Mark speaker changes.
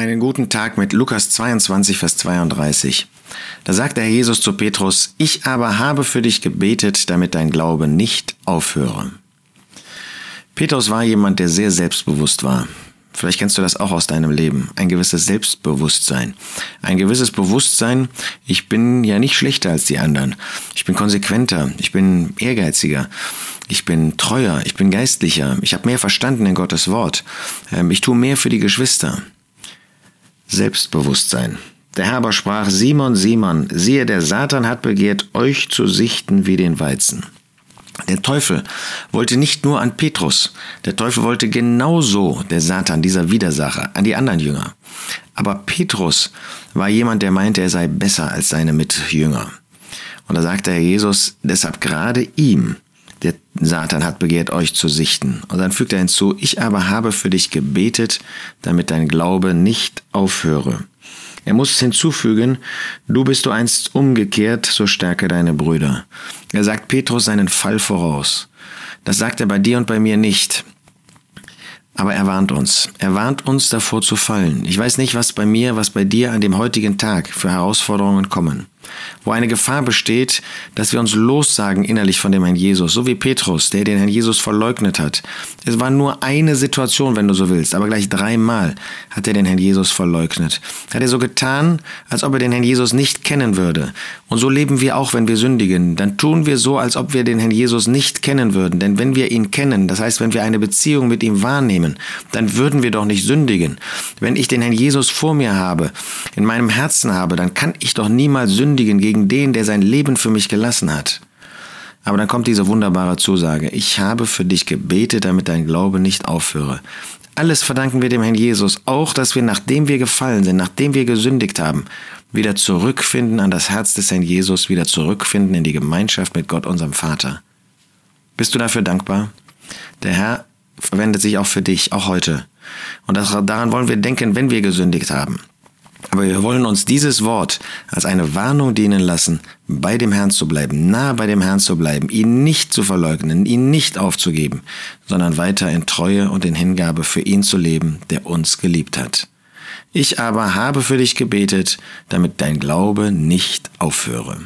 Speaker 1: Einen guten Tag mit Lukas 22, Vers 32. Da sagt der Jesus zu Petrus, ich aber habe für dich gebetet, damit dein Glaube nicht aufhöre. Petrus war jemand, der sehr selbstbewusst war. Vielleicht kennst du das auch aus deinem Leben. Ein gewisses Selbstbewusstsein. Ein gewisses Bewusstsein, ich bin ja nicht schlechter als die anderen. Ich bin konsequenter, ich bin ehrgeiziger, ich bin treuer, ich bin geistlicher, ich habe mehr verstanden in Gottes Wort. Ähm, ich tue mehr für die Geschwister. Selbstbewusstsein. Der Herr aber sprach, Simon, Simon, siehe, der Satan hat begehrt, euch zu sichten wie den Weizen. Der Teufel wollte nicht nur an Petrus, der Teufel wollte genauso, der Satan, dieser Widersacher, an die anderen Jünger. Aber Petrus war jemand, der meinte, er sei besser als seine Mitjünger. Und da sagte Herr Jesus, deshalb gerade ihm, der Satan hat begehrt, euch zu sichten. Und dann fügt er hinzu, ich aber habe für dich gebetet, damit dein Glaube nicht aufhöre. Er muss hinzufügen, du bist du einst umgekehrt, so stärke deine Brüder. Er sagt Petrus seinen Fall voraus. Das sagt er bei dir und bei mir nicht. Aber er warnt uns. Er warnt uns davor zu fallen. Ich weiß nicht, was bei mir, was bei dir an dem heutigen Tag für Herausforderungen kommen wo eine Gefahr besteht, dass wir uns lossagen innerlich von dem Herrn Jesus, so wie Petrus, der den Herrn Jesus verleugnet hat. Es war nur eine Situation, wenn du so willst, aber gleich dreimal hat er den Herrn Jesus verleugnet. Hat er so getan, als ob er den Herrn Jesus nicht kennen würde. Und so leben wir auch, wenn wir sündigen. Dann tun wir so, als ob wir den Herrn Jesus nicht kennen würden. Denn wenn wir ihn kennen, das heißt, wenn wir eine Beziehung mit ihm wahrnehmen, dann würden wir doch nicht sündigen. Wenn ich den Herrn Jesus vor mir habe, in meinem Herzen habe, dann kann ich doch niemals sündigen gegen den, der sein Leben für mich gelassen hat. Aber dann kommt diese wunderbare Zusage, ich habe für dich gebetet, damit dein Glaube nicht aufhöre. Alles verdanken wir dem Herrn Jesus, auch dass wir, nachdem wir gefallen sind, nachdem wir gesündigt haben, wieder zurückfinden an das Herz des Herrn Jesus, wieder zurückfinden in die Gemeinschaft mit Gott, unserem Vater. Bist du dafür dankbar? Der Herr verwendet sich auch für dich, auch heute. Und daran wollen wir denken, wenn wir gesündigt haben. Aber wir wollen uns dieses Wort als eine Warnung dienen lassen, bei dem Herrn zu bleiben, nah bei dem Herrn zu bleiben, ihn nicht zu verleugnen, ihn nicht aufzugeben, sondern weiter in Treue und in Hingabe für ihn zu leben, der uns geliebt hat. Ich aber habe für dich gebetet, damit dein Glaube nicht aufhöre.